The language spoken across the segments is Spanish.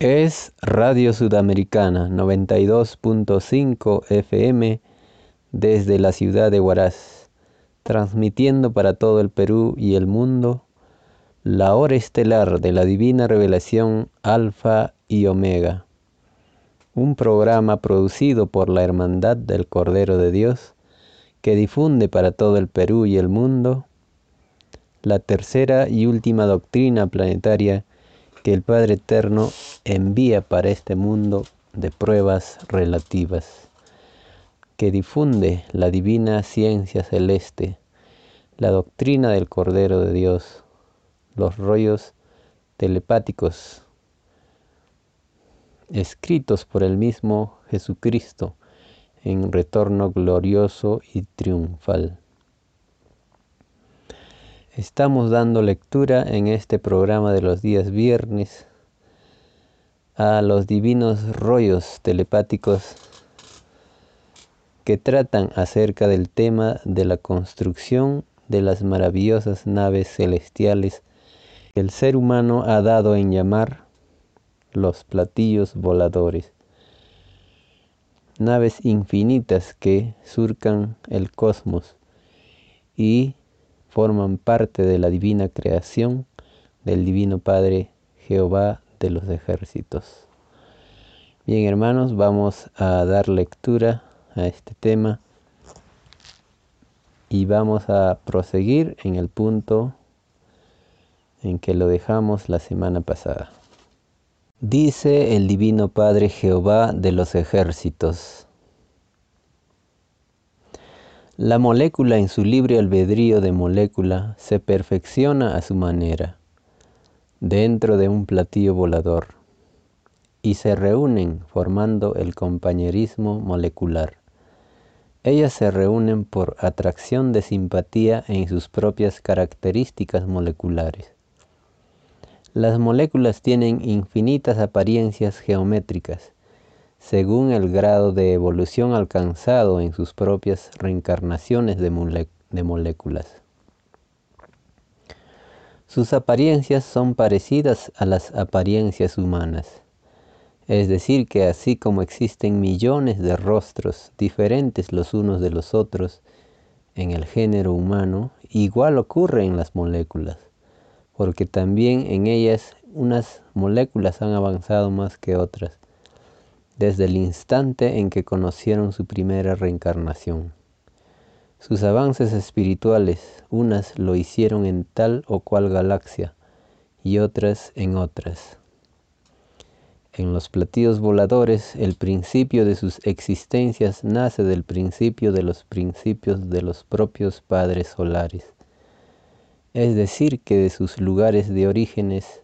Es Radio Sudamericana 92.5 FM desde la ciudad de Huaraz, transmitiendo para todo el Perú y el mundo la hora estelar de la divina revelación Alfa y Omega, un programa producido por la Hermandad del Cordero de Dios que difunde para todo el Perú y el mundo la tercera y última doctrina planetaria que el Padre Eterno envía para este mundo de pruebas relativas, que difunde la divina ciencia celeste, la doctrina del Cordero de Dios, los rollos telepáticos escritos por el mismo Jesucristo en retorno glorioso y triunfal. Estamos dando lectura en este programa de los días viernes a los divinos rollos telepáticos que tratan acerca del tema de la construcción de las maravillosas naves celestiales que el ser humano ha dado en llamar los platillos voladores. Naves infinitas que surcan el cosmos y forman parte de la divina creación del Divino Padre Jehová de los ejércitos. Bien hermanos, vamos a dar lectura a este tema y vamos a proseguir en el punto en que lo dejamos la semana pasada. Dice el Divino Padre Jehová de los ejércitos, la molécula en su libre albedrío de molécula se perfecciona a su manera, dentro de un platillo volador, y se reúnen formando el compañerismo molecular. Ellas se reúnen por atracción de simpatía en sus propias características moleculares. Las moléculas tienen infinitas apariencias geométricas según el grado de evolución alcanzado en sus propias reencarnaciones de, moléculas. Sus apariencias son parecidas a las apariencias humanas, es decir, que así como existen millones de rostros diferentes los unos de los otros en el género humano, igual ocurre en las moléculas, porque también en ellas unas moléculas han avanzado más que otras desde el instante en que conocieron su primera reencarnación. Sus avances espirituales, unas lo hicieron en tal o cual galaxia y otras en otras. En los platillos voladores, el principio de sus existencias nace del principio de los principios de los propios padres solares, es decir, que de sus lugares de orígenes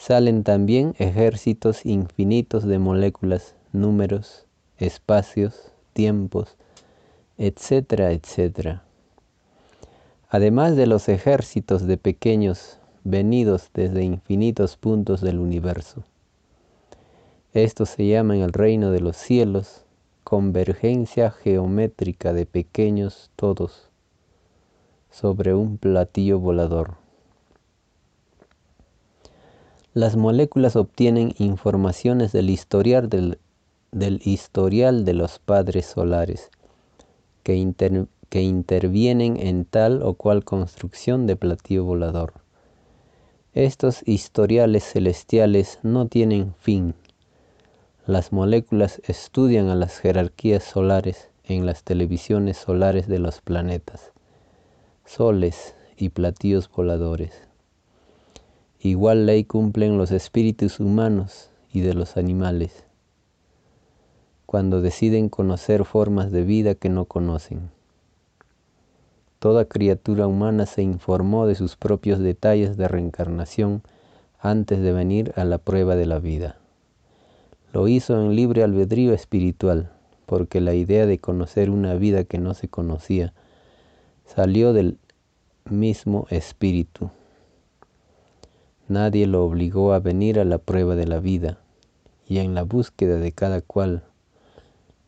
salen también ejércitos infinitos de moléculas, números, espacios, tiempos, etcétera, etcétera. Además de los ejércitos de pequeños venidos desde infinitos puntos del universo. Esto se llama en el reino de los cielos convergencia geométrica de pequeños todos sobre un platillo volador. Las moléculas obtienen informaciones del historial, del, historial de los padres solares, que, que intervienen en tal o cual construcción de platillo volador. Estos historiales celestiales no tienen fin. Las moléculas estudian a las jerarquías solares en las televisiones solares de los planetas, soles y platillos voladores. Igual ley cumplen los espíritus humanos y de los animales cuando deciden conocer formas de vida que no conocen. Toda criatura humana se informó de sus propios detalles de reencarnación antes de venir a la prueba de la vida. Lo hizo en libre albedrío espiritual, porque la idea de conocer una vida que no se conocía salió del mismo espíritu. Nadie lo obligó a venir a la prueba de la vida y en la búsqueda de cada cual,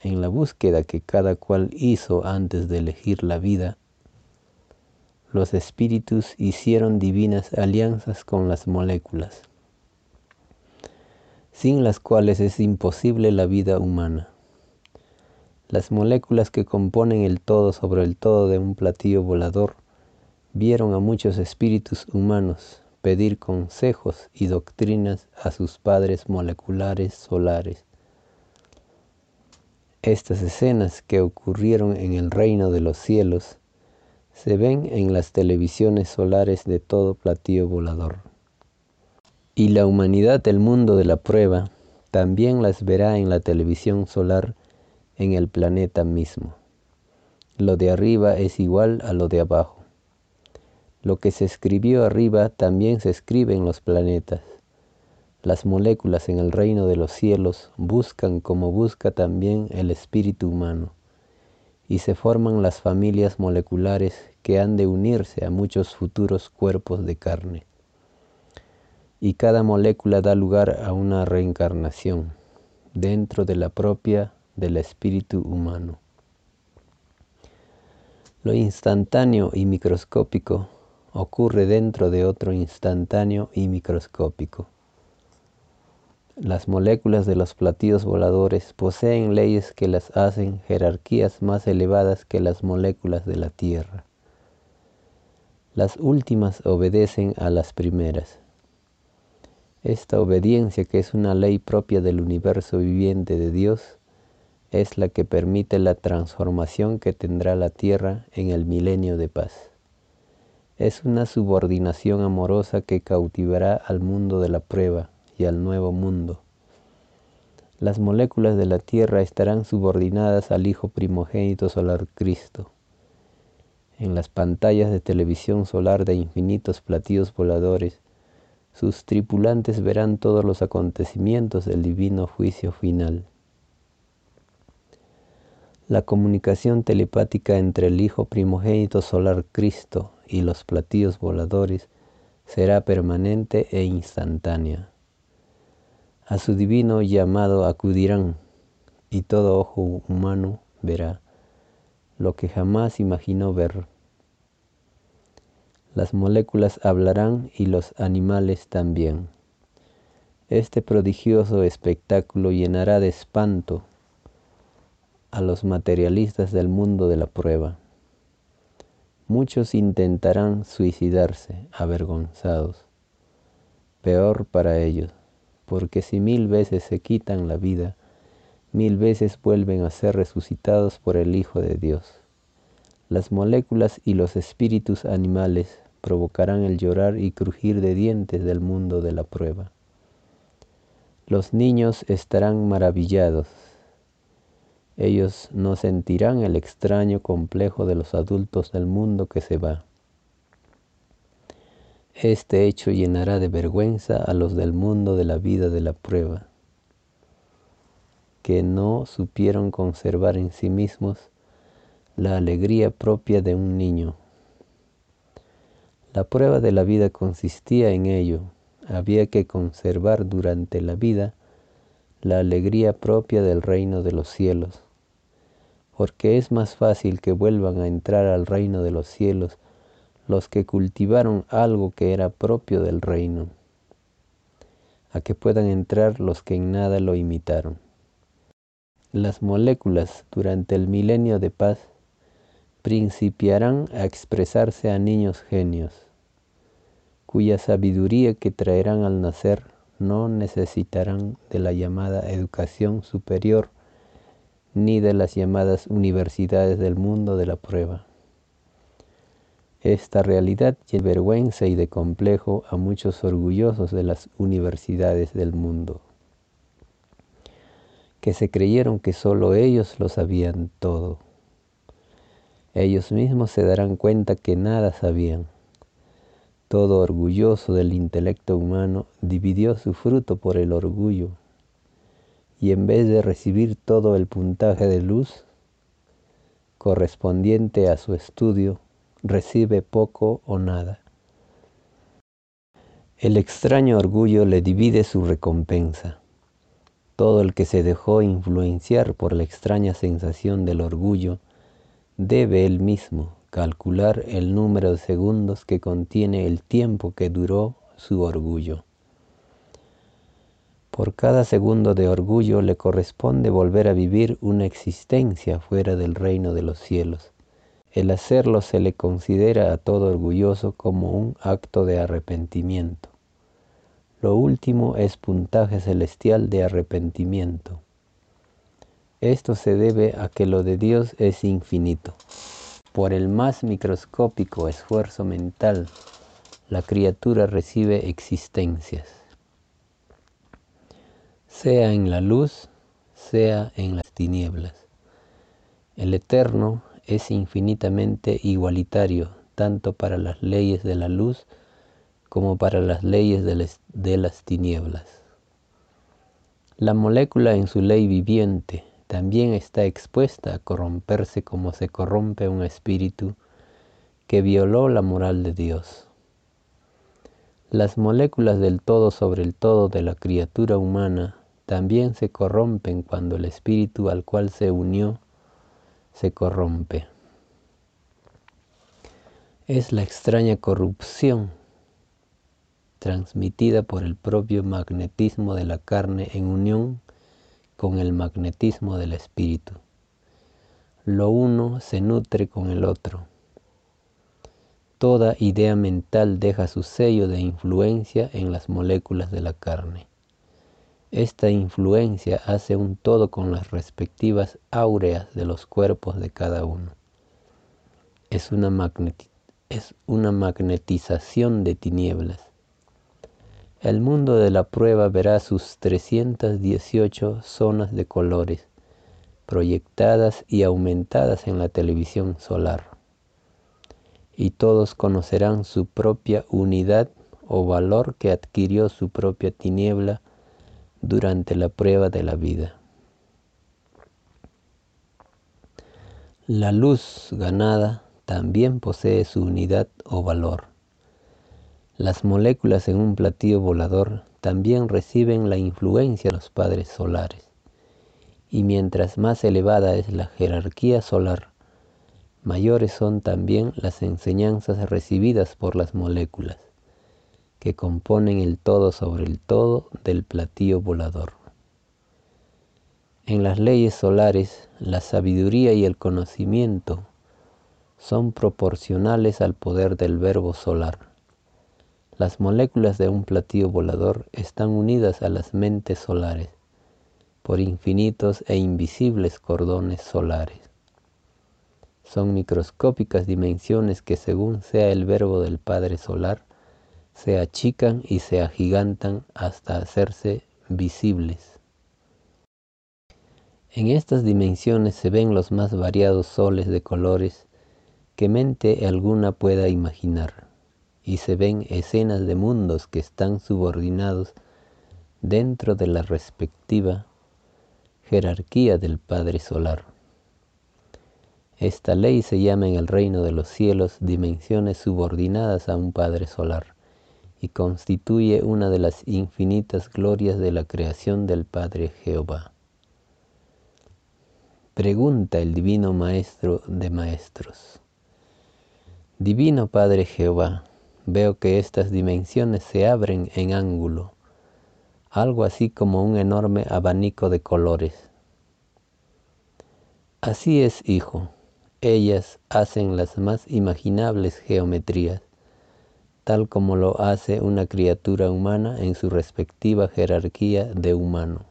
en la búsqueda que cada cual hizo antes de elegir la vida, los espíritus hicieron divinas alianzas con las moléculas. sin las cuales es imposible la vida humana. Las moléculas que componen el todo sobre el todo de un platillo volador vieron a muchos espíritus humanos pedir consejos y doctrinas a sus padres moleculares solares. Estas escenas que ocurrieron en el reino de los cielos se ven en las televisiones solares de todo platillo volador. Y la humanidad del mundo de la prueba también las verá en la televisión solar en el planeta mismo. Lo de arriba es igual a lo de abajo. Lo que se escribió arriba también se escribe en los planetas. Las moléculas en el reino de los cielos buscan como busca también el espíritu humano, y se forman las familias moleculares que han de unirse a muchos futuros cuerpos de carne. Y cada molécula da lugar a una reencarnación dentro de la propia del espíritu humano. Lo instantáneo y microscópico ocurre dentro de otro instantáneo y microscópico. Las moléculas de los platillos voladores poseen leyes que las hacen jerarquías más elevadas que las moléculas de la Tierra. Las últimas obedecen a las primeras. Esta obediencia, que es una ley propia del universo viviente de Dios, es la que permite la transformación que tendrá la Tierra en el milenio de paz. Es una subordinación amorosa que cautivará al mundo de la prueba y al nuevo mundo. Las moléculas de la Tierra estarán subordinadas al Hijo primogénito solar Cristo. En las pantallas de televisión solar de infinitos platillos voladores, sus tripulantes verán todos los acontecimientos del divino juicio final. La comunicación telepática entre el Hijo primogénito solar Cristo y los platillos voladores será permanente e instantánea a su divino llamado acudirán y todo ojo humano verá lo que jamás imaginó ver. Las moléculas hablarán y los animales también. Este prodigioso espectáculo llenará de espanto a los materialistas del mundo de la prueba. Muchos intentarán suicidarse avergonzados. Peor para ellos porque si mil veces se quitan la vida, mil veces vuelven a ser resucitados por el Hijo de Dios. Las moléculas y los espíritus animales provocarán el llorar y crujir de dientes del mundo de la prueba. Los niños estarán maravillados. Ellos no sentirán el extraño complejo de los adultos del mundo que se va. Este hecho llenará de vergüenza a los del mundo de la vida de la prueba, que no supieron conservar en sí mismos la alegría propia de un niño. La prueba de la vida consistía en ello. Había que conservar durante la vida la alegría propia del reino de los cielos, porque es más fácil que vuelvan a entrar al reino de los cielos los que cultivaron algo que era propio del reino, a que puedan entrar los que en nada lo imitaron. Las moléculas durante el milenio de paz principiarán a expresarse a niños genios, cuya sabiduría que traerán al nacer no necesitarán de la llamada educación superior ni de las llamadas universidades del mundo de la prueba. Esta realidad llena de vergüenza y de complejo a muchos orgullosos de las universidades del mundo, que se creyeron que solo ellos lo sabían todo. Ellos mismos se darán cuenta que nada sabían. Todo orgulloso del intelecto humano dividió su fruto por el orgullo y en vez de recibir todo el puntaje de luz correspondiente a su estudio, recibe poco o nada. El extraño orgullo le divide su recompensa. Todo el que se dejó influenciar por la extraña sensación del orgullo debe él mismo calcular el número de segundos que contiene el tiempo que duró su orgullo. Por cada segundo de orgullo le corresponde volver a vivir una existencia fuera del reino de los cielos. El hacerlo se le considera a todo orgulloso como un acto de arrepentimiento. Lo último es puntaje celestial de arrepentimiento. Esto se debe a que lo de Dios es infinito. Por el más microscópico esfuerzo mental, la criatura recibe existencias sea en la luz, sea en las tinieblas. El Eterno es infinitamente igualitario, tanto para las leyes de la luz como para las leyes de las tinieblas. La molécula en su ley viviente también está expuesta a corromperse como se corrompe un espíritu que violó la moral de Dios. Las moléculas del todo sobre el todo de la criatura humana también se corrompen cuando el espíritu al cual se unió se corrompe. Es la extraña corrupción transmitida por el propio magnetismo de la carne en unión con el magnetismo del espíritu. Lo uno se nutre con el otro. Toda idea mental deja su sello de influencia en las moléculas de la carne. Esta influencia hace un todo con las respectivas áureas de los cuerpos de cada uno. Es una, es una magnetización de tinieblas. El mundo de la prueba verá sus 318 zonas de colores proyectadas y aumentadas en la televisión solar. Y todos conocerán su propia unidad o valor que adquirió su propia tiniebla durante la prueba de la vida. La luz ganada también posee su unidad o valor. Las moléculas en un platillo volador también reciben la influencia de los padres solares. Y mientras más elevada es la jerarquía solar, mayores son también las enseñanzas recibidas por las moléculas que componen el todo sobre el todo del platillo volador. En las leyes solares, la sabiduría y el conocimiento son proporcionales al poder del verbo solar. Las moléculas de un platillo volador están unidas a las mentes solares por infinitos e invisibles cordones solares. Son microscópicas dimensiones que según sea el verbo del Padre Solar, se achican y se agigantan hasta hacerse visibles. En estas dimensiones se ven los más variados soles de colores que mente alguna pueda imaginar, y se ven escenas de mundos que están subordinados dentro de la respectiva jerarquía del Padre Solar. Esta ley se llama en el reino de los cielos dimensiones subordinadas a un Padre Solar y constituye una de las infinitas glorias de la creación del Padre Jehová. Pregunta el Divino Maestro de Maestros. Divino Padre Jehová, veo que estas dimensiones se abren en ángulo, algo así como un enorme abanico de colores. Así es, hijo, ellas hacen las más imaginables geometrías tal como lo hace una criatura humana en su respectiva jerarquía de humano.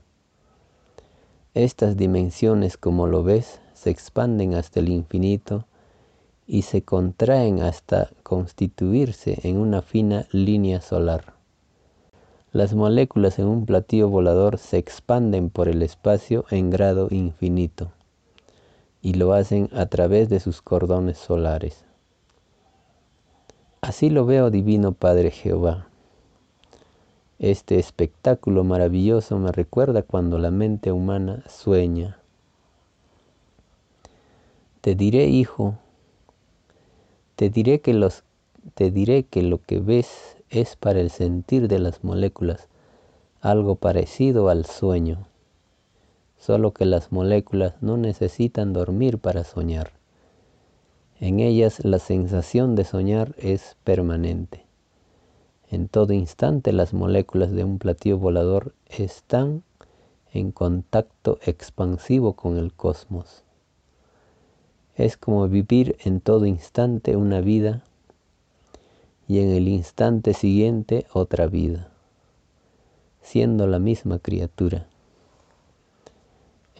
Estas dimensiones, como lo ves, se expanden hasta el infinito y se contraen hasta constituirse en una fina línea solar. Las moléculas en un platillo volador se expanden por el espacio en grado infinito y lo hacen a través de sus cordones solares. Así lo veo, Divino Padre Jehová. Este espectáculo maravilloso me recuerda cuando la mente humana sueña. Te diré, hijo, te diré que lo que ves es para el sentir de las moléculas algo parecido al sueño, solo que las moléculas no necesitan dormir para soñar. En ellas la sensación de soñar es permanente. En todo instante las moléculas de un platillo volador están en contacto expansivo con el cosmos. Es como vivir en todo instante una vida y en el instante siguiente otra vida, siendo la misma criatura.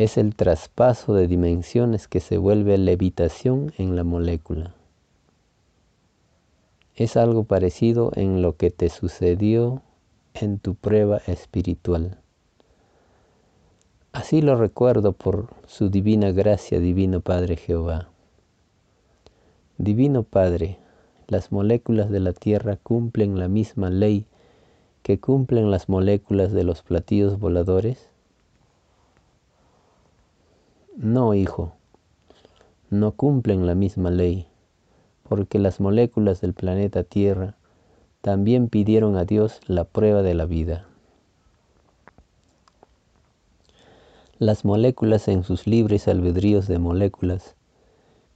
Es el traspaso de dimensiones que se vuelve levitación en la molécula. Es algo parecido en lo que te sucedió en tu prueba espiritual. Así lo recuerdo por su divina gracia, Divino Padre Jehová. Divino Padre, las moléculas de la Tierra cumplen la misma ley que cumplen las moléculas de los platillos voladores. No, hijo, no cumplen la misma ley, porque las moléculas del planeta Tierra también pidieron a Dios la prueba de la vida. Las moléculas en sus libres albedríos de moléculas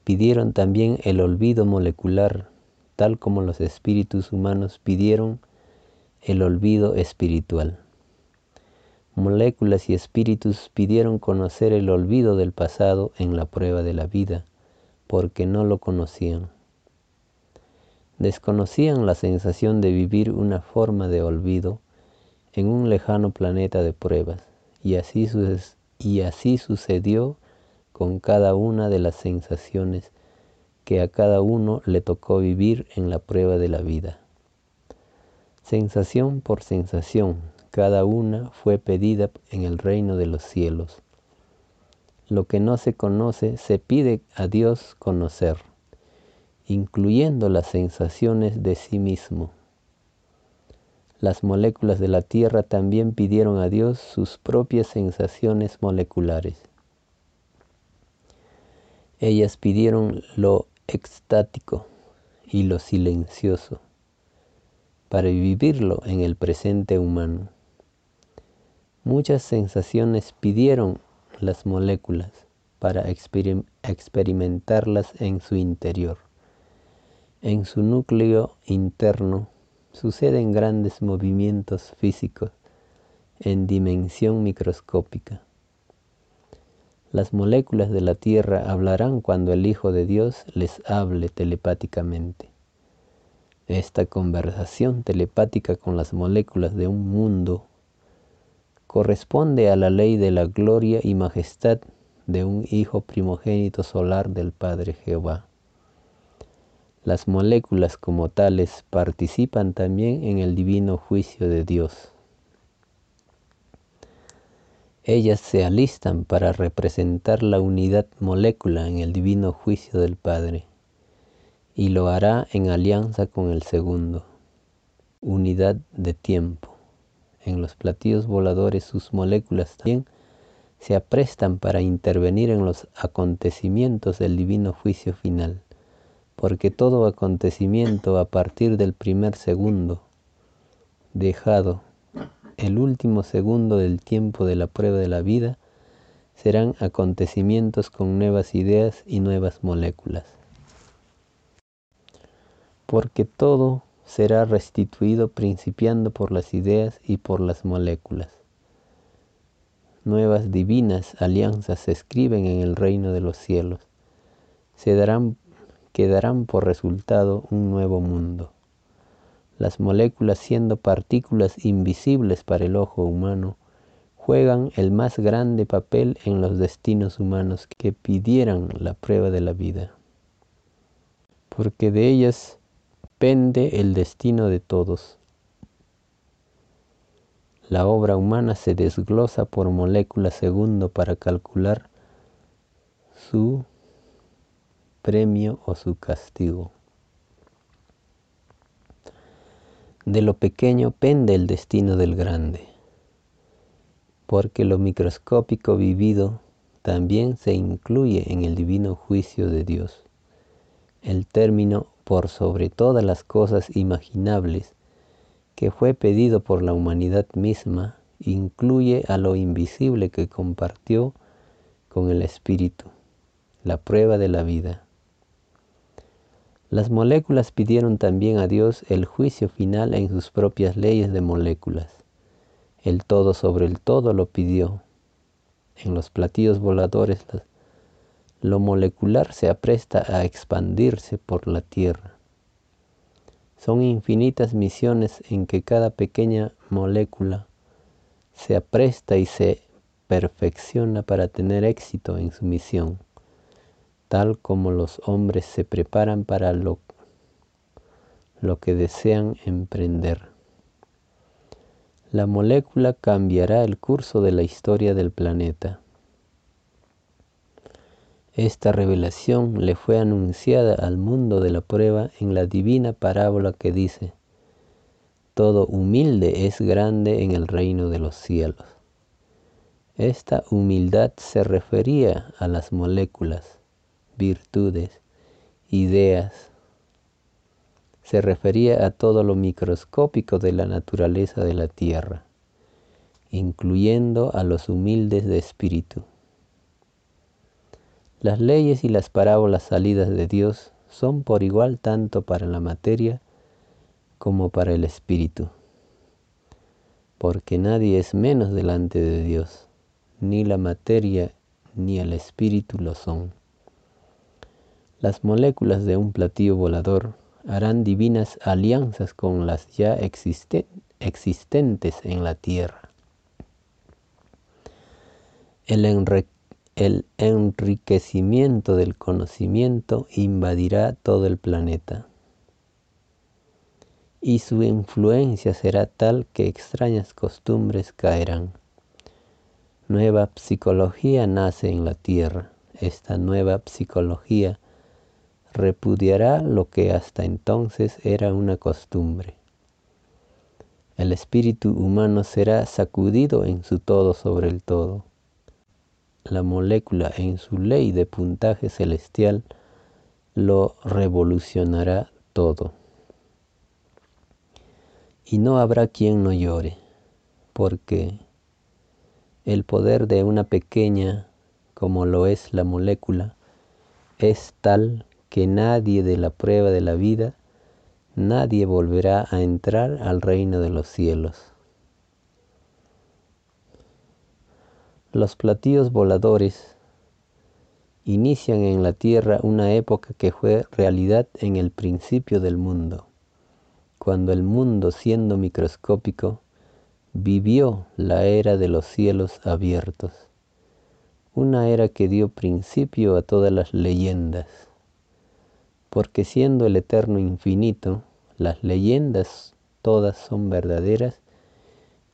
pidieron también el olvido molecular, tal como los espíritus humanos pidieron el olvido espiritual. Moléculas y espíritus pidieron conocer el olvido del pasado en la prueba de la vida, porque no lo conocían. Desconocían la sensación de vivir una forma de olvido en un lejano planeta de pruebas, y así y así sucedió con cada una de las sensaciones que a cada uno le tocó vivir en la prueba de la vida. Sensación por sensación, cada una fue pedida en el reino de los cielos. Lo que no se conoce se pide a Dios conocer, incluyendo las sensaciones de sí mismo. Las moléculas de la Tierra también pidieron a Dios sus propias sensaciones moleculares. Ellas pidieron lo extático y lo silencioso para vivirlo en el presente humano. Muchas sensaciones pidieron las moléculas para experimentarlas en su interior. En su núcleo interno suceden grandes movimientos físicos en dimensión microscópica. Las moléculas de la Tierra hablarán cuando el Hijo de Dios les hable telepáticamente. Esta conversación telepática con las moléculas de un mundo corresponde a la ley de la gloria y majestad de un Hijo primogénito solar del Padre Jehová. Las moléculas como tales participan también en el divino juicio de Dios. Ellas se alistan para representar la unidad molécula en el divino juicio del Padre y lo hará en alianza con el segundo, unidad de tiempo. En los platillos voladores sus moléculas también se aprestan para intervenir en los acontecimientos del divino juicio final porque todo acontecimiento a partir del primer segundo dejado, el último segundo del tiempo de la prueba de la vida, serán acontecimientos con nuevas ideas y nuevas moléculas. Porque todo será restituido principiando por las ideas y por las moléculas. Nuevas divinas alianzas se escriben en el reino de los cielos. Se darán que darán por resultado un nuevo mundo. Las moléculas siendo partículas invisibles para el ojo humano, juegan el más grande papel en los destinos humanos que pidieran la prueba de la vida, porque de ellas pende el destino de todos. La obra humana se desglosa por molécula segundo para calcular su premio o su castigo. De lo pequeño pende el destino del grande, porque lo microscópico vivido también se incluye en el divino juicio de Dios. El término por sobre todas las cosas imaginables que fue pedido por la humanidad misma incluye a lo invisible que compartió con el Espíritu, la prueba de la vida. Las moléculas pidieron también a Dios el juicio final en sus propias leyes de moléculas. El todo sobre el todo lo pidió. En los platillos voladores lo molecular se apresta a expandirse por la Tierra. Son infinitas misiones en que cada pequeña molécula se apresta y se perfecciona para tener éxito en su misión, tal como los hombres se preparan para lo, lo que desean emprender. La molécula cambiará el curso de la historia del planeta. Esta revelación le fue anunciada al mundo de la prueba en la divina parábola que dice, Todo humilde es grande en el reino de los cielos. Esta humildad se refería a las moléculas, virtudes, ideas. Se refería a todo lo microscópico de la naturaleza de la tierra, incluyendo a los humildes de espíritu. Las leyes y las parábolas salidas de Dios son por igual tanto para la materia como para el espíritu, porque nadie es menos delante de Dios, ni la materia ni el espíritu lo son. Las moléculas de un platillo volador harán divinas alianzas con las ya existentes en la tierra. El, el enriquecimiento del conocimiento invadirá todo el planeta y su influencia será tal que extrañas costumbres caerán. Nueva psicología nace en la tierra. Esta nueva psicología repudiará lo que hasta entonces era una costumbre. El espíritu humano será sacudido en su todo sobre el todo la molécula en su ley de puntaje celestial lo revolucionará todo. Y no habrá quien no llore, porque el poder de una pequeña, como lo es la molécula, es tal que nadie de la prueba de la vida, nadie volverá a entrar al reino de los cielos. Los platillos voladores inician en la Tierra una época que fue realidad en el principio del mundo, cuando el mundo siendo microscópico vivió la era de los cielos abiertos, una era que dio principio a todas las leyendas, porque siendo el eterno infinito, las leyendas todas son verdaderas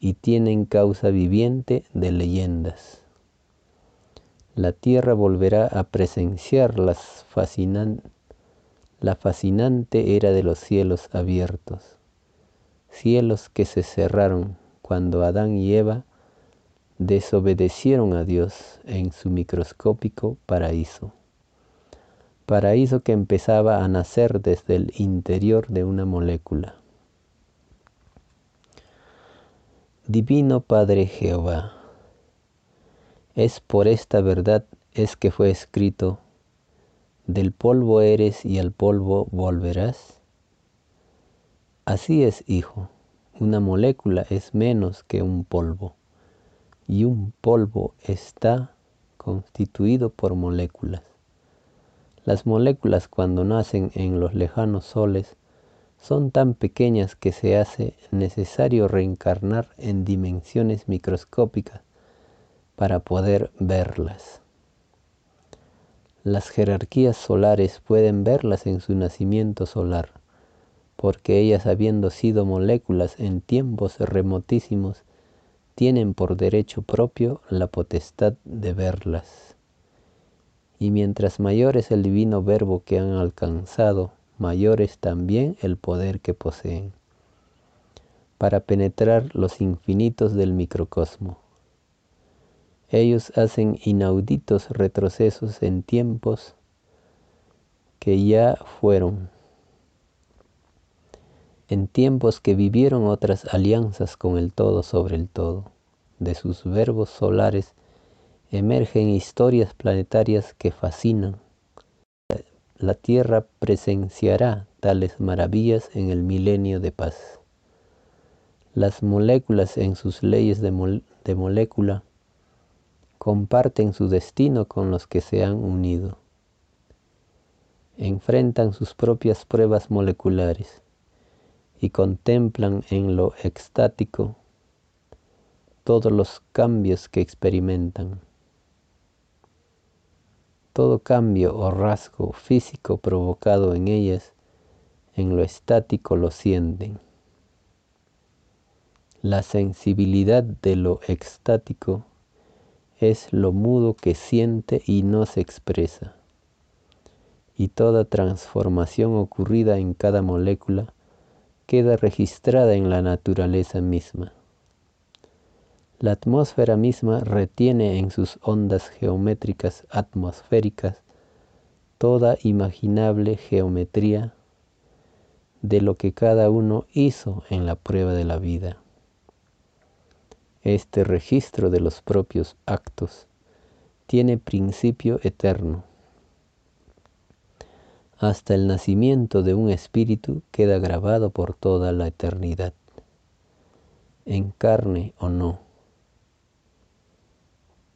y tienen causa viviente de leyendas. La tierra volverá a presenciar las la fascinante era de los cielos abiertos, cielos que se cerraron cuando Adán y Eva desobedecieron a Dios en su microscópico paraíso. Paraíso que empezaba a nacer desde el interior de una molécula. Divino Padre Jehová, es por esta verdad es que fue escrito, del polvo eres y al polvo volverás. Así es, hijo, una molécula es menos que un polvo, y un polvo está constituido por moléculas. Las moléculas cuando nacen en los lejanos soles son tan pequeñas que se hace necesario reencarnar en dimensiones microscópicas para poder verlas. Las jerarquías solares pueden verlas en su nacimiento solar, porque ellas habiendo sido moléculas en tiempos remotísimos, tienen por derecho propio la potestad de verlas. Y mientras mayor es el divino verbo que han alcanzado, mayor es también el poder que poseen para penetrar los infinitos del microcosmo. Ellos hacen inauditos retrocesos en tiempos que ya fueron, en tiempos que vivieron otras alianzas con el todo sobre el todo. De sus verbos solares emergen historias planetarias que fascinan la tierra presenciará tales maravillas en el milenio de paz. Las moléculas en sus leyes de, molécula comparten su destino con los que se han unido. Enfrentan sus propias pruebas moleculares y contemplan en lo extático todos los cambios que experimentan. Todo cambio o rasgo físico provocado en ellas, en lo estático lo sienten. La sensibilidad de lo extático es lo mudo que siente y no se expresa. Y toda transformación ocurrida en cada molécula queda registrada en la naturaleza misma. La atmósfera misma retiene en sus ondas geométricas atmosféricas toda imaginable geometría de lo que cada uno hizo en la prueba de la vida. Este registro de los propios actos tiene principio eterno. Hasta el nacimiento de un espíritu queda grabado por toda la eternidad, en carne o no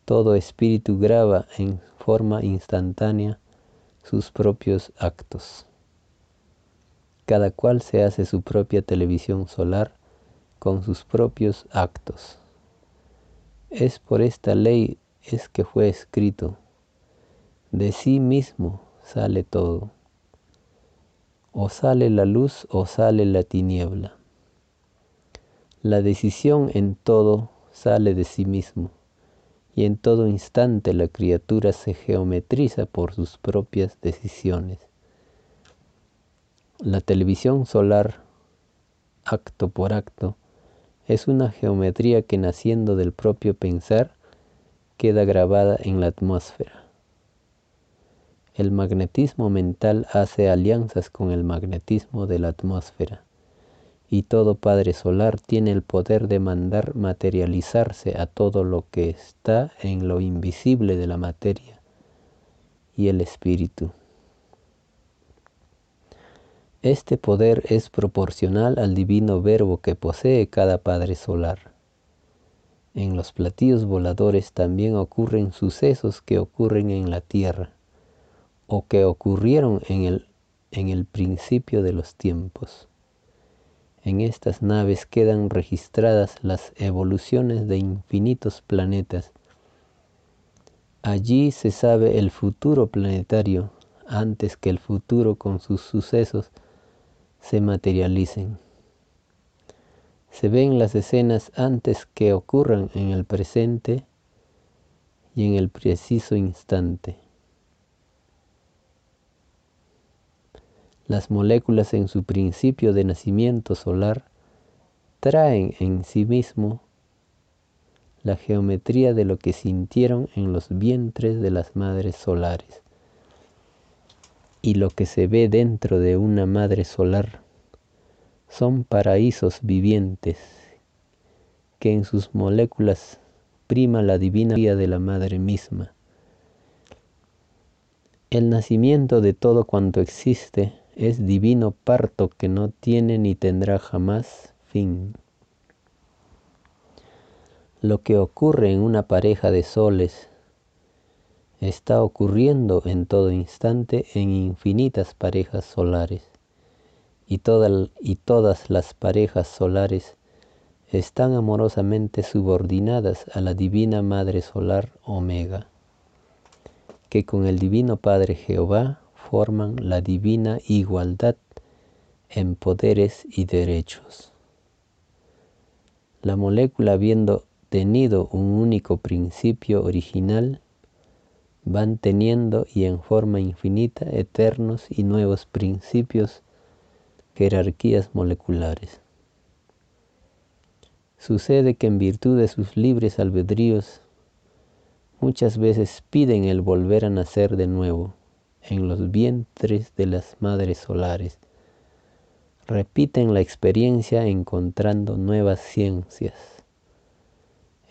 todo espíritu graba en forma instantánea sus propios actos. Cada cual se hace su propia televisión solar con sus propios actos. Es por esta ley es que fue escrito, de sí mismo sale todo. O sale la luz o sale la tiniebla. La decisión en todo sale de sí mismo y en todo instante la criatura se geometriza por sus propias decisiones. La televisión solar, acto por acto, es una geometría que naciendo del propio pensar queda grabada en la atmósfera. El magnetismo mental hace alianzas con el magnetismo de la atmósfera y todo Padre Solar tiene el poder de mandar materializarse a todo lo que está en lo invisible de la materia y el espíritu. Este poder es proporcional al divino verbo que posee cada Padre Solar. En los platillos voladores también ocurren sucesos que ocurren en la tierra o que ocurrieron en el, en el principio de los tiempos. En estas naves quedan registradas las evoluciones de infinitos planetas. Allí se sabe el futuro planetario antes que el futuro con sus sucesos se materialicen. Se ven las escenas antes que ocurran en el presente y en el preciso instante. Las moléculas en su principio de nacimiento solar traen en sí mismo la geometría de lo que sintieron en los vientres de las madres solares. Y lo que se ve dentro de una madre solar son paraísos vivientes que en sus moléculas prima la divina vida de la madre misma. El nacimiento de todo cuanto existe es divino parto que no tiene ni tendrá jamás fin. Lo que ocurre en una pareja de soles está ocurriendo en todo instante en infinitas parejas solares y, y todas las parejas solares están amorosamente subordinadas a la divina Madre Solar Omega, que con el Divino Padre Jehová forman la divina igualdad en poderes y derechos. La molécula habiendo tenido un único principio original, van teniendo y en forma infinita eternos y nuevos principios, jerarquías moleculares. Sucede que en virtud de sus libres albedríos, muchas veces piden el volver a nacer de nuevo en los vientres de las madres solares. Repiten la experiencia encontrando nuevas ciencias.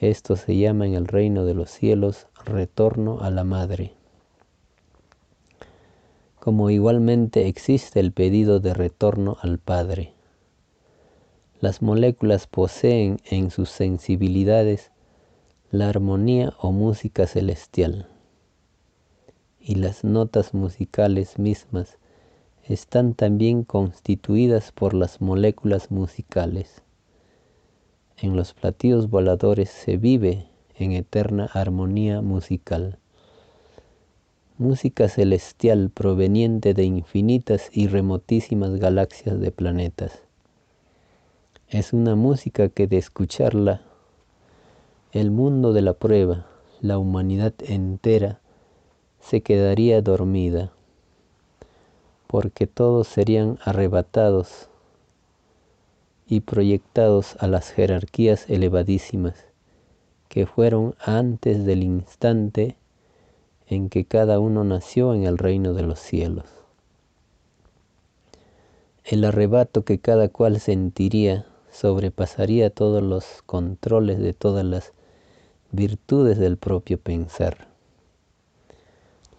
Esto se llama en el reino de los cielos retorno a la madre. como igualmente existe el pedido de retorno al Padre. Las moléculas poseen en sus sensibilidades la armonía o música celestial y las notas musicales mismas están también constituidas por las moléculas musicales. En los platillos voladores se vive en eterna armonía musical. Música celestial proveniente de infinitas y remotísimas galaxias de planetas. Es una música que de escucharla, el mundo de la prueba, la humanidad entera, se quedaría dormida, porque todos serían arrebatados y proyectados a las jerarquías elevadísimas que fueron antes del instante en que cada uno nació en el reino de los cielos. El arrebato que cada cual sentiría sobrepasaría todos los controles de todas las virtudes del propio pensar.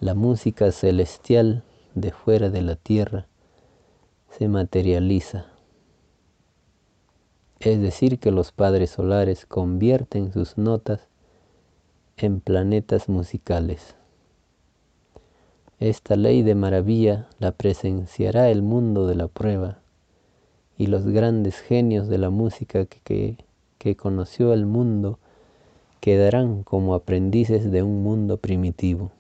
La música celestial de fuera de la tierra se materializa. Es decir, que los padres solares convierten sus notas en planetas musicales. Esta ley de maravilla la presenciará el mundo de la prueba y los grandes genios de la música que, que, conoció el mundo quedarán como aprendices de un mundo primitivo.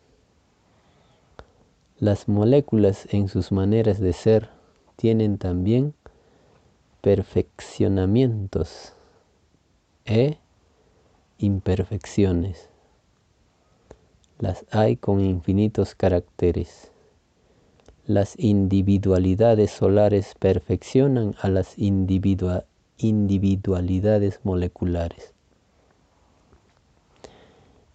Las moléculas en sus maneras de ser tienen también perfeccionamientos e imperfecciones. Las hay con infinitos caracteres. Las individualidades solares perfeccionan a las individualidades moleculares.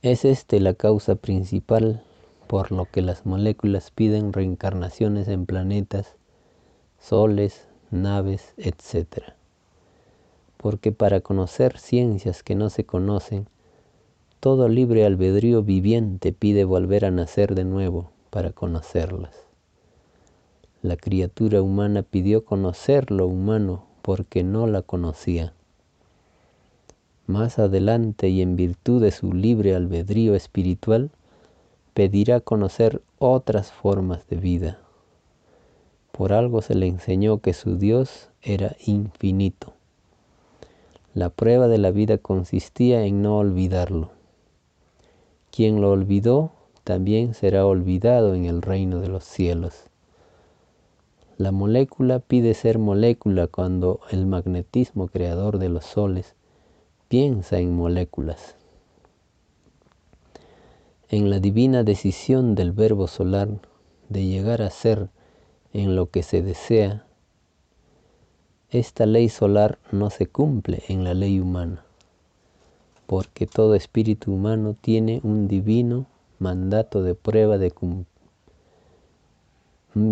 Es este la causa principal por lo que las moléculas piden reencarnaciones en planetas, soles, naves, etc. Porque para conocer ciencias que no se conocen, todo libre albedrío viviente pide volver a nacer de nuevo para conocerlas. La criatura humana pidió conocer lo humano porque no la conocía. Más adelante y en virtud de su libre albedrío espiritual, pedirá conocer otras formas de vida. Por algo se le enseñó que su Dios era infinito. La prueba de la vida consistía en no olvidarlo. Quien lo olvidó también será olvidado en el reino de los cielos. La molécula pide ser molécula cuando el magnetismo creador de los soles piensa en moléculas en la divina decisión del verbo solar de llegar a ser en lo que se desea, esta ley solar no se cumple en la ley humana, porque todo espíritu humano tiene un divino mandato de prueba de un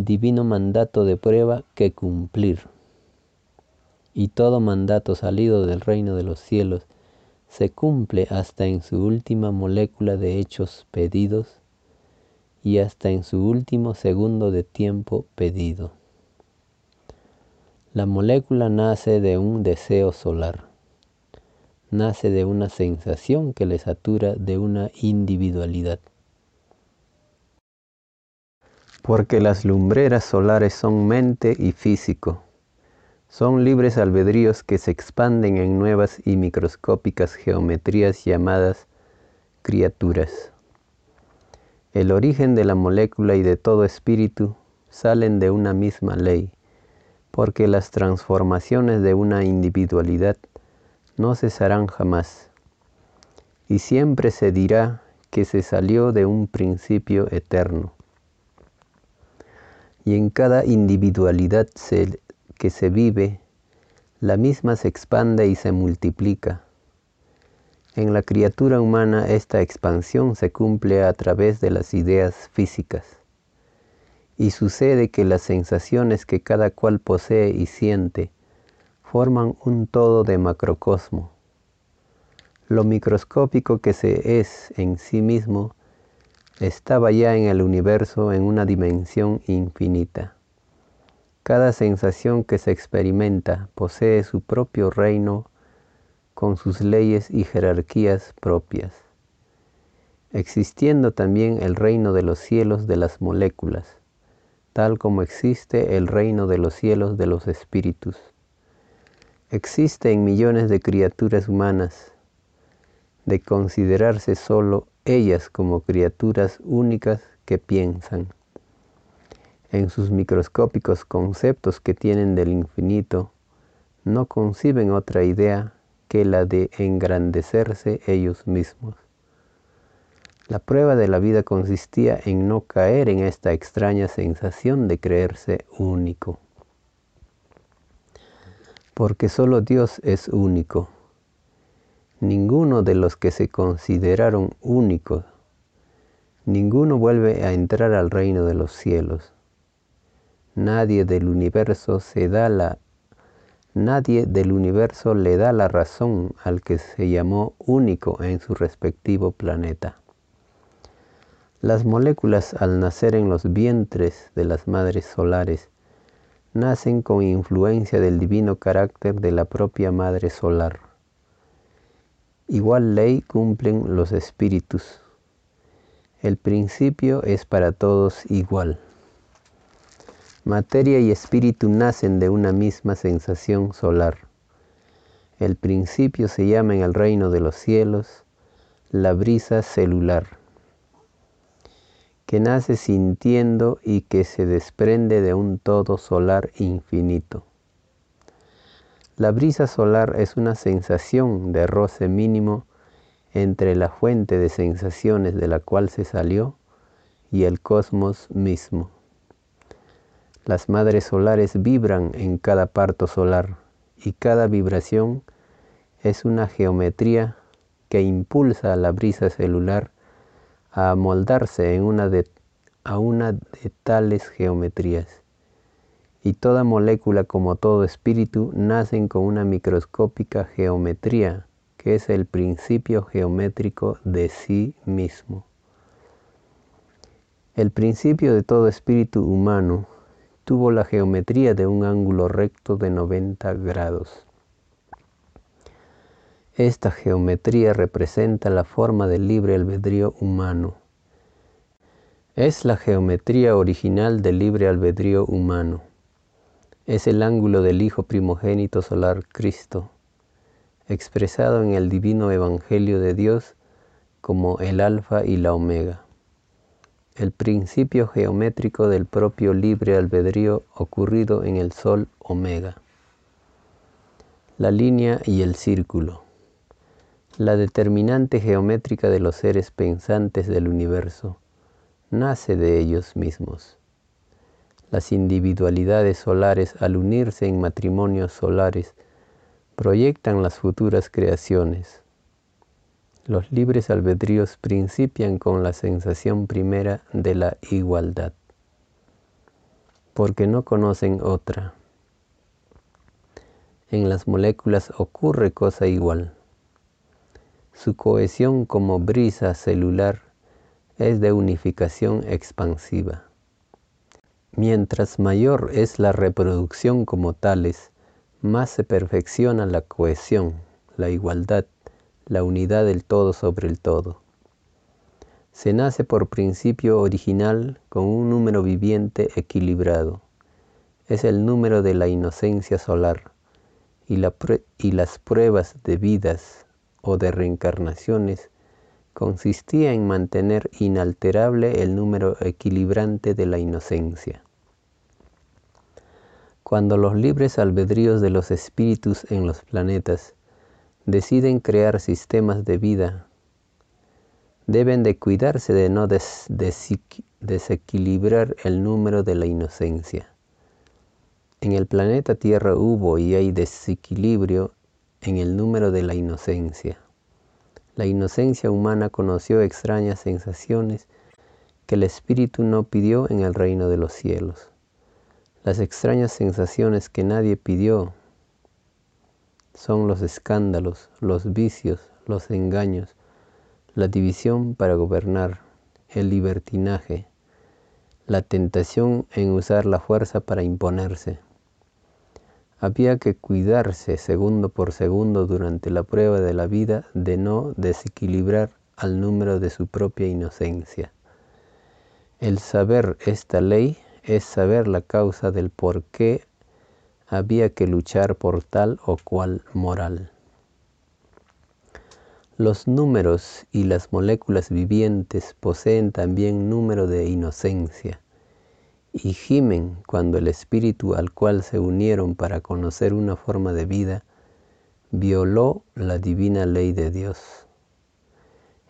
divino mandato de prueba que cumplir. Y todo mandato salido del reino de los cielos se cumple hasta en su última molécula de hechos pedidos y hasta en su último segundo de tiempo pedido. La molécula nace de un deseo solar, nace de una sensación que le satura de una individualidad. Porque las lumbreras solares son mente y físico, son libres albedríos que se expanden en nuevas y microscópicas geometrías llamadas criaturas. El origen de la molécula y de todo espíritu salen de una misma ley, porque las transformaciones de una individualidad no cesarán jamás, y siempre se dirá que se salió de un principio eterno. Y en cada individualidad se que se vive, la misma se expande y se multiplica. En la criatura humana esta expansión se cumple a través de las ideas físicas. Y sucede que las sensaciones que cada cual posee y siente forman un todo de macrocosmo. Lo microscópico que se es en sí mismo estaba ya en el universo en una dimensión infinita. Cada sensación que se experimenta posee su propio reino con sus leyes y jerarquías propias, existiendo también el reino de los cielos de las moléculas, tal como existe el reino de los cielos de los espíritus. Existe en millones de criaturas humanas, de considerarse solo ellas como criaturas únicas que piensan. En sus microscópicos conceptos que tienen del infinito, no conciben otra idea que la de engrandecerse ellos mismos. La prueba de la vida consistía en no caer en esta extraña sensación de creerse único. Porque solo Dios es único. Ninguno de los que se consideraron únicos, ninguno vuelve a entrar al reino de los cielos. Nadie del universo se da la Nadie del universo le da la razón al que se llamó único en su respectivo planeta. Las moléculas al nacer en los vientres de las madres solares nacen con influencia del divino carácter de la propia madre solar. Igual ley cumplen los espíritus. El principio es para todos igual. Materia y espíritu nacen de una misma sensación solar. El principio se llama en el reino de los cielos la brisa celular, que nace sintiendo y que se desprende de un todo solar infinito. La brisa solar es una sensación de roce mínimo entre la fuente de sensaciones de la cual se salió y el cosmos mismo. Las madres solares vibran en cada parto solar y cada vibración es una geometría que impulsa a la brisa celular a amoldarse en a una de tales geometrías. Y toda molécula como todo espíritu nacen con una microscópica geometría que es el principio geométrico de sí mismo. El principio de todo espíritu humano tuvo la geometría de un ángulo recto de 90 grados. Esta geometría representa la forma del libre albedrío humano. Es la geometría original del libre albedrío humano. Es el ángulo del Hijo primogénito solar Cristo, expresado en el divino Evangelio de Dios como el Alfa y la Omega el principio geométrico del propio libre albedrío ocurrido en el Sol Omega. La línea y el círculo. La determinante geométrica de los seres pensantes del universo nace de ellos mismos. Las individualidades solares al unirse en matrimonios solares proyectan las futuras creaciones, los libres albedríos principian con la sensación primera de la igualdad, porque no conocen otra. En las moléculas ocurre cosa igual. Su cohesión como brisa celular es de unificación expansiva. Mientras mayor es la reproducción como tales, más se perfecciona la cohesión, la igualdad la unidad del todo sobre el todo. Se nace por principio original con un número viviente equilibrado. Es el número de la inocencia solar y, las pruebas de vidas o de reencarnaciones consistía en mantener inalterable el número equilibrante de la inocencia. Cuando los libres albedríos de los espíritus en los planetas deciden crear sistemas de vida, deben de cuidarse de no desequilibrar el número de la inocencia. En el planeta Tierra hubo y hay desequilibrio en el número de la inocencia. La inocencia humana conoció extrañas sensaciones que el espíritu no pidió en el reino de los cielos. Las extrañas sensaciones que nadie pidió son los escándalos, los vicios, los engaños, la división para gobernar, el libertinaje, la tentación en usar la fuerza para imponerse. Había que cuidarse segundo por segundo durante la prueba de la vida de no desequilibrar al número de su propia inocencia. El saber esta ley es saber la causa del por qué había que luchar por tal o cual moral. Los números y las moléculas vivientes poseen también número de inocencia y gimen cuando el espíritu al cual se unieron para conocer una forma de vida violó la divina ley de Dios.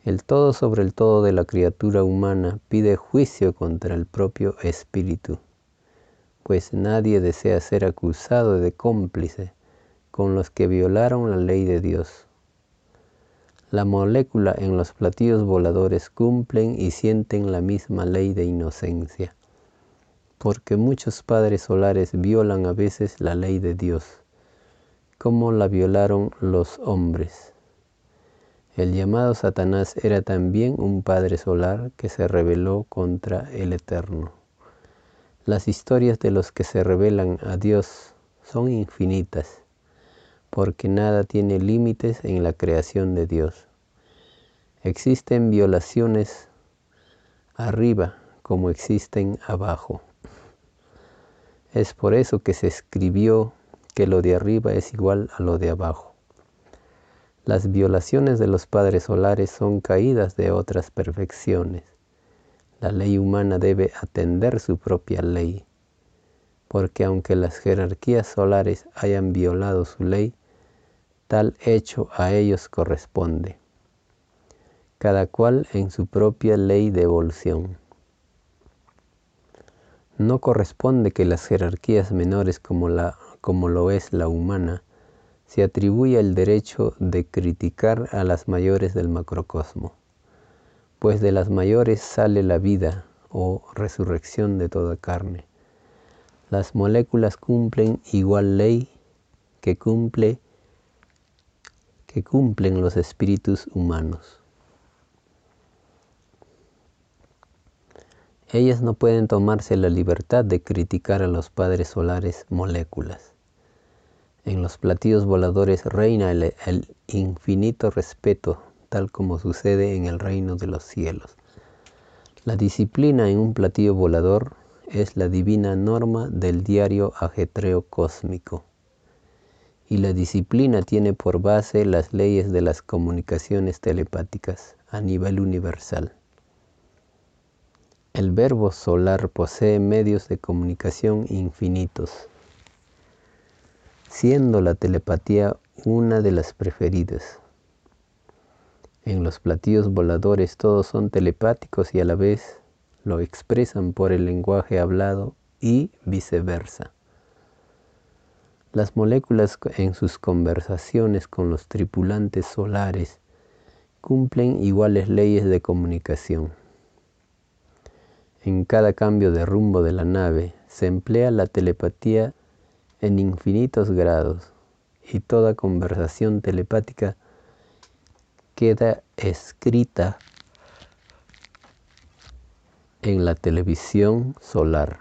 El todo sobre el todo de la criatura humana pide juicio contra el propio espíritu, pues nadie desea ser acusado de cómplice con los que violaron la ley de Dios la molécula en los platillos voladores cumplen y sienten la misma ley de inocencia, porque muchos padres solares violan a veces la ley de Dios, como la violaron los hombres. El llamado Satanás era también un padre solar que se rebeló contra el Eterno. Las historias de los que se rebelan a Dios son infinitas porque nada tiene límites en la creación de Dios. Existen violaciones arriba como existen abajo. Es por eso que se escribió que lo de arriba es igual a lo de abajo. Las violaciones de los padres solares son caídas de otras perfecciones. La ley humana debe atender su propia ley, porque aunque las jerarquías solares hayan violado su ley, tal hecho a ellos corresponde, cada cual en su propia ley de evolución. No corresponde que las jerarquías menores como, la, como lo es la humana se atribuya el derecho de criticar a las mayores del macrocosmo, pues de las mayores sale la vida o resurrección de toda carne. Las moléculas cumplen igual ley que cumple que cumplen los espíritus humanos. Ellas no pueden tomarse la libertad de criticar a los padres solares moléculas. En los platillos voladores reina el, infinito respeto, tal como sucede en el reino de los cielos. La disciplina en un platillo volador es la divina norma del diario ajetreo cósmico y la disciplina tiene por base las leyes de las comunicaciones telepáticas a nivel universal. El verbo solar posee medios de comunicación infinitos, siendo la telepatía una de las preferidas. En los platillos voladores todos son telepáticos y a la vez lo expresan por el lenguaje hablado y viceversa. Las moléculas en sus conversaciones con los tripulantes solares cumplen iguales leyes de comunicación. En cada cambio de rumbo de la nave se emplea la telepatía en infinitos grados y toda conversación telepática queda escrita en la televisión solar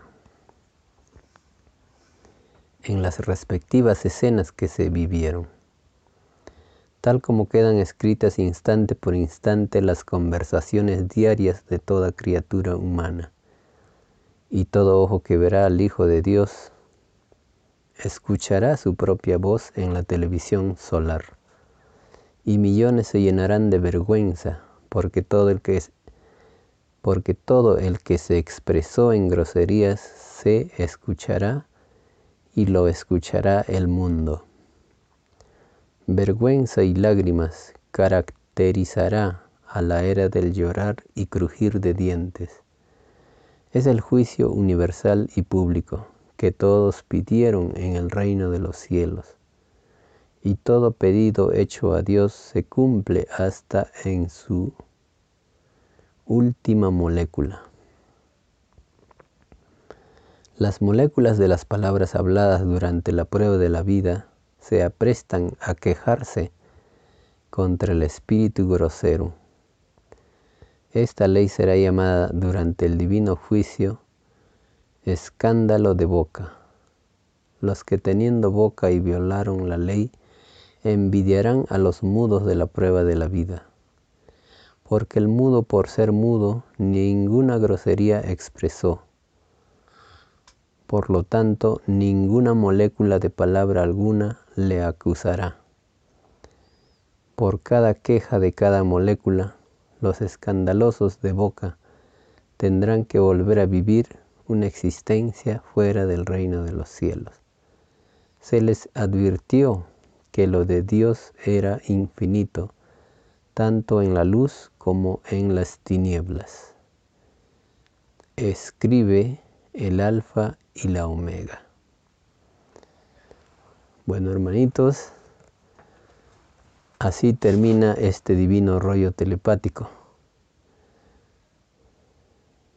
en las respectivas escenas que se vivieron, tal como quedan escritas instante por instante las conversaciones diarias de toda criatura humana. Y todo ojo que verá al Hijo de Dios escuchará su propia voz en la televisión solar. Y millones se llenarán de vergüenza porque todo el que porque todo el que se expresó en groserías se escuchará y lo escuchará el mundo. Vergüenza y lágrimas caracterizará a la era del llorar y crujir de dientes. Es el juicio universal y público que todos pidieron en el reino de los cielos. Y todo pedido hecho a Dios se cumple hasta en su última molécula. Las moléculas de las palabras habladas durante la prueba de la vida se aprestan a quejarse contra el espíritu grosero. Esta ley será llamada durante el divino juicio escándalo de boca. Los que teniendo boca y violaron la ley, envidiarán a los mudos de la prueba de la vida. Porque el mudo por ser mudo ninguna grosería expresó. Por lo tanto, ninguna molécula de palabra alguna le acusará. Por cada queja de cada molécula, los escandalosos de boca tendrán que volver a vivir una existencia fuera del reino de los cielos. Se les advirtió que lo de Dios era infinito, tanto en la luz como en las tinieblas. Escribe el alfa y la omega. Bueno, hermanitos, así termina este divino rollo telepático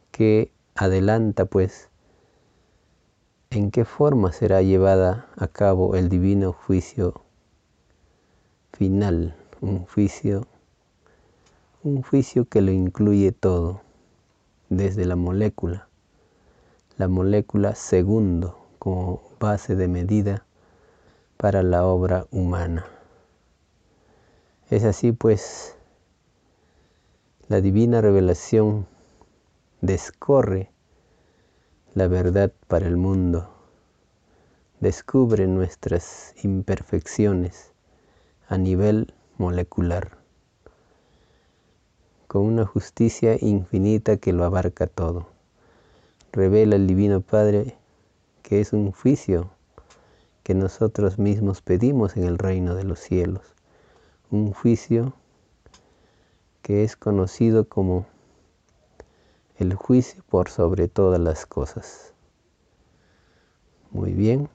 que adelanta pues en qué forma será llevada a cabo el divino juicio final, un juicio, un juicio que lo incluye todo, desde la molécula, la molécula segundo como base de medida para la obra humana. Es así pues, la divina revelación descorre la verdad para el mundo, descubre nuestras imperfecciones, a nivel molecular, con una justicia infinita que lo abarca todo. Revela el Divino Padre que es un juicio que nosotros mismos pedimos en el reino de los cielos, un juicio que es conocido como el juicio por sobre todas las cosas. Muy bien.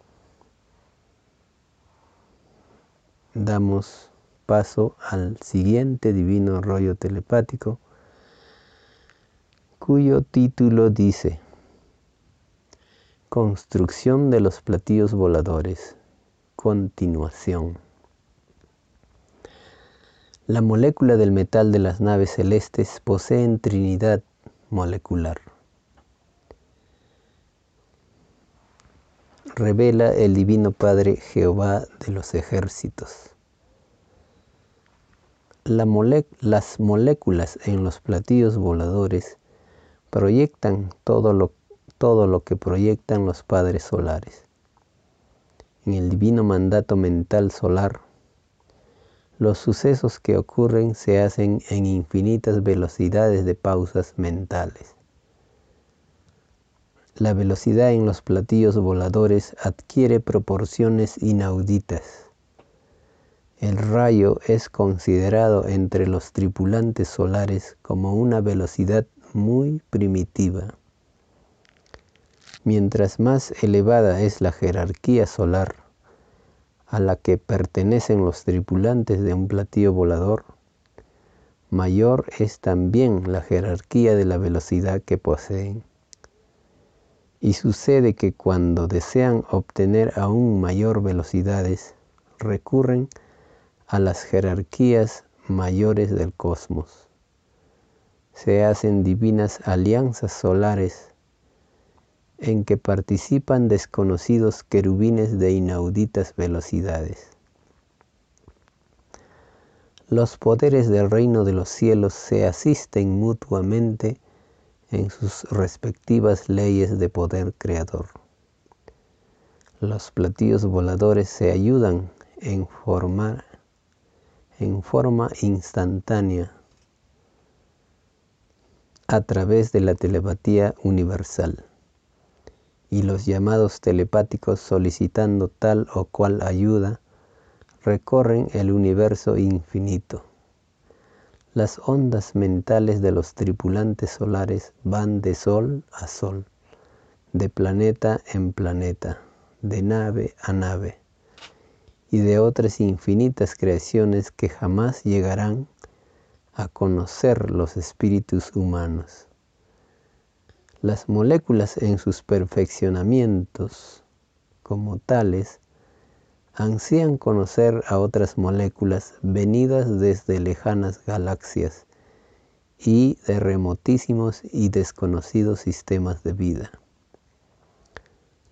Damos paso al siguiente divino rollo telepático, cuyo título dice Construcción de los platillos voladores. Continuación. La molécula del metal de las naves celestes posee trinidad molecular. Revela el Divino Padre Jehová de los ejércitos. las moléculas en los platillos voladores proyectan todo lo, que proyectan los padres solares. En el divino mandato mental solar, los sucesos que ocurren se hacen en infinitas velocidades de pausas mentales. La velocidad en los platillos voladores adquiere proporciones inauditas. El rayo es considerado entre los tripulantes solares como una velocidad muy primitiva. Mientras más elevada es la jerarquía solar a la que pertenecen los tripulantes de un platillo volador, mayor es también la jerarquía de la velocidad que poseen. Y sucede que cuando desean obtener aún mayor velocidades, recurren a las jerarquías mayores del cosmos. Se hacen divinas alianzas solares en que participan desconocidos querubines de inauditas velocidades. Los poderes del reino de los cielos se asisten mutuamente en sus respectivas leyes de poder creador. Los platillos voladores se ayudan en, formar, en forma instantánea a través de la telepatía universal y los llamados telepáticos solicitando tal o cual ayuda recorren el universo infinito. Las ondas mentales de los tripulantes solares van de sol a sol, de planeta en planeta, de nave a nave, y de otras infinitas creaciones que jamás llegarán a conocer los espíritus humanos. Las moléculas en sus perfeccionamientos como tales ansían conocer a otras moléculas venidas desde lejanas galaxias y de remotísimos y desconocidos sistemas de vida.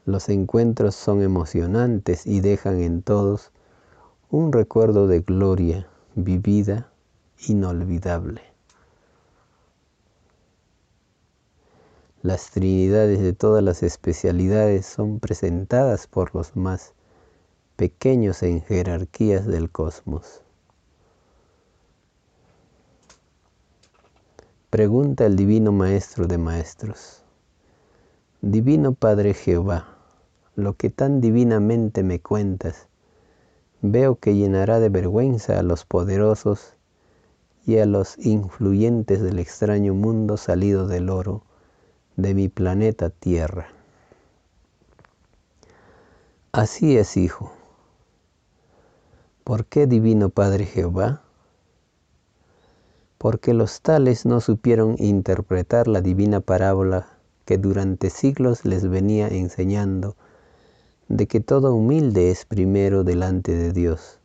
Los encuentros son emocionantes y dejan en todos un recuerdo de gloria vivida inolvidable. Las trinidades de todas las especialidades son presentadas por los más pequeños en jerarquías del cosmos. Pregunta el Divino Maestro de Maestros. Divino Padre Jehová, lo que tan divinamente me cuentas, veo que llenará de vergüenza a los poderosos y a los influyentes del extraño mundo salido del oro de mi planeta Tierra. Así es, hijo. ¿Por qué divino Padre Jehová? Porque los tales no supieron interpretar la divina parábola que durante siglos les venía enseñando de que todo humilde es primero delante de Dios.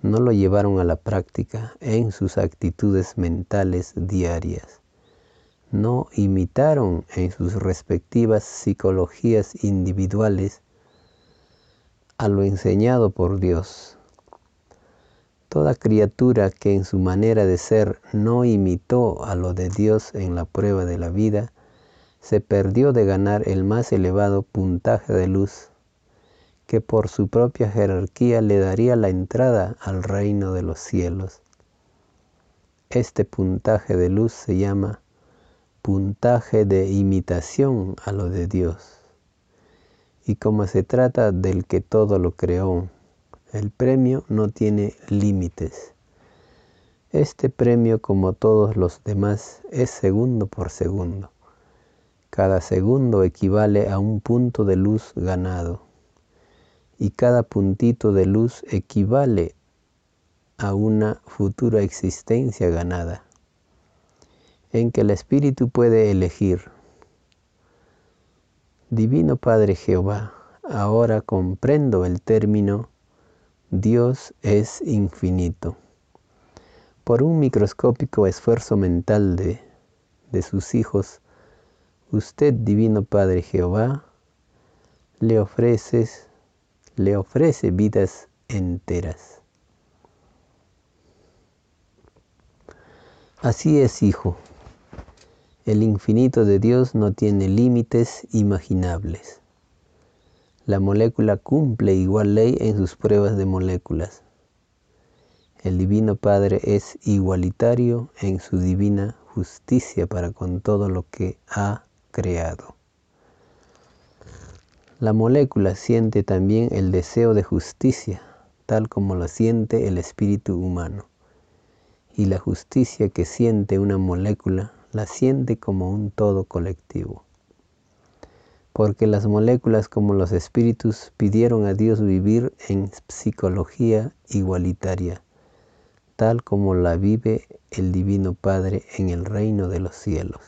No lo llevaron a la práctica en sus actitudes mentales diarias no imitaron en sus respectivas psicologías individuales a lo enseñado por Dios. Toda criatura que en su manera de ser no imitó a lo de Dios en la prueba de la vida, se perdió de ganar el más elevado puntaje de luz que por su propia jerarquía le daría la entrada al reino de los cielos. Este puntaje de luz se llama puntaje de imitación a lo de Dios. Y como se trata del que todo lo creó, el premio no tiene límites. Este premio, como todos los demás, es segundo por segundo. Cada segundo equivale a un punto de luz ganado. Y cada puntito de luz equivale a una futura existencia ganada en que el Espíritu puede elegir. Divino Padre Jehová, ahora comprendo el término Dios es infinito. Por un microscópico esfuerzo mental de, de sus hijos, usted, Divino Padre Jehová, le ofreces, le ofrece vidas enteras. Así es, hijo. El infinito de Dios no tiene límites imaginables. La molécula cumple igual ley en sus pruebas de moléculas. El Divino Padre es igualitario en su divina justicia para con todo lo que ha creado. La molécula siente también el deseo de justicia, tal como lo siente el espíritu humano. Y la justicia que siente una molécula la siente como un todo colectivo. Porque las moléculas como los espíritus pidieron a Dios vivir en psicología igualitaria, tal como la vive el Divino Padre en el reino de los cielos.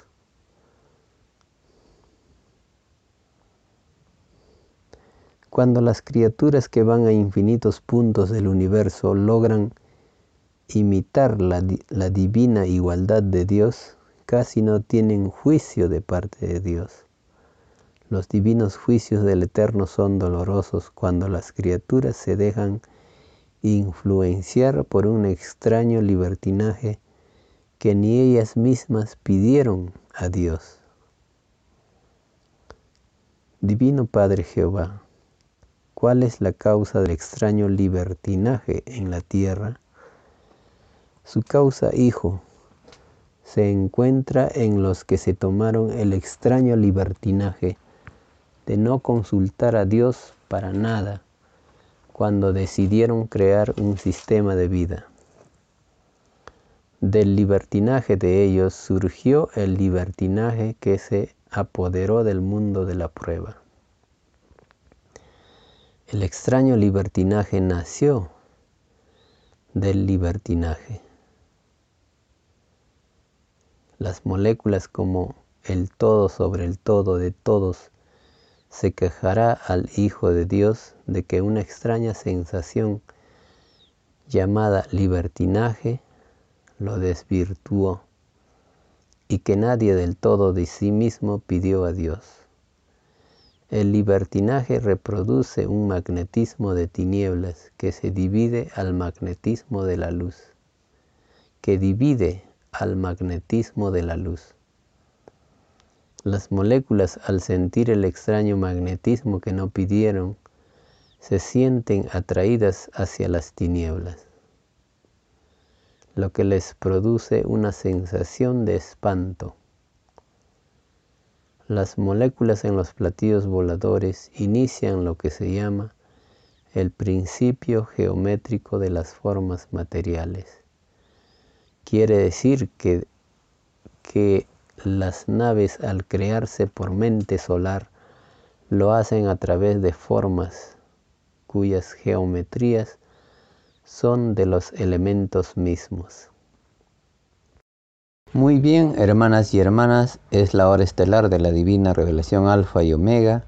Cuando las criaturas que van a infinitos puntos del universo logran imitar la, divina igualdad de Dios, casi no tienen juicio de parte de Dios. Los divinos juicios del Eterno son dolorosos cuando las criaturas se dejan influenciar por un extraño libertinaje que ni ellas mismas pidieron a Dios. Divino Padre Jehová, ¿cuál es la causa del extraño libertinaje en la tierra? Su causa, Hijo, se encuentra en los que se tomaron el extraño libertinaje de no consultar a Dios para nada cuando decidieron crear un sistema de vida. Del libertinaje de ellos surgió el libertinaje que se apoderó del mundo de la prueba. El extraño libertinaje nació del libertinaje las moléculas como el todo sobre el todo de todos, se quejará al Hijo de Dios de que una extraña sensación llamada libertinaje lo desvirtuó y que nadie del todo de sí mismo pidió a Dios. El libertinaje reproduce un magnetismo de tinieblas que se divide al magnetismo de la luz, que divide al magnetismo de la luz. Las moléculas al sentir el extraño magnetismo que no pidieron, se sienten atraídas hacia las tinieblas, lo que les produce una sensación de espanto. Las moléculas en los platillos voladores inician lo que se llama el principio geométrico de las formas materiales. Quiere decir que, que las naves al crearse por mente solar lo hacen a través de formas cuyas geometrías son de los elementos mismos. Muy bien, hermanas y hermanas, es la hora estelar de la divina revelación alfa y omega,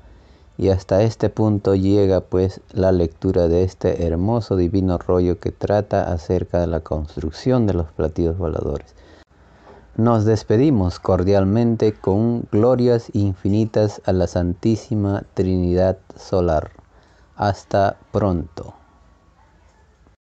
y hasta este punto llega pues la lectura de este hermoso divino rollo que trata acerca de la construcción de los platillos voladores. Nos despedimos cordialmente con glorias infinitas a la Santísima Trinidad Solar. Hasta pronto.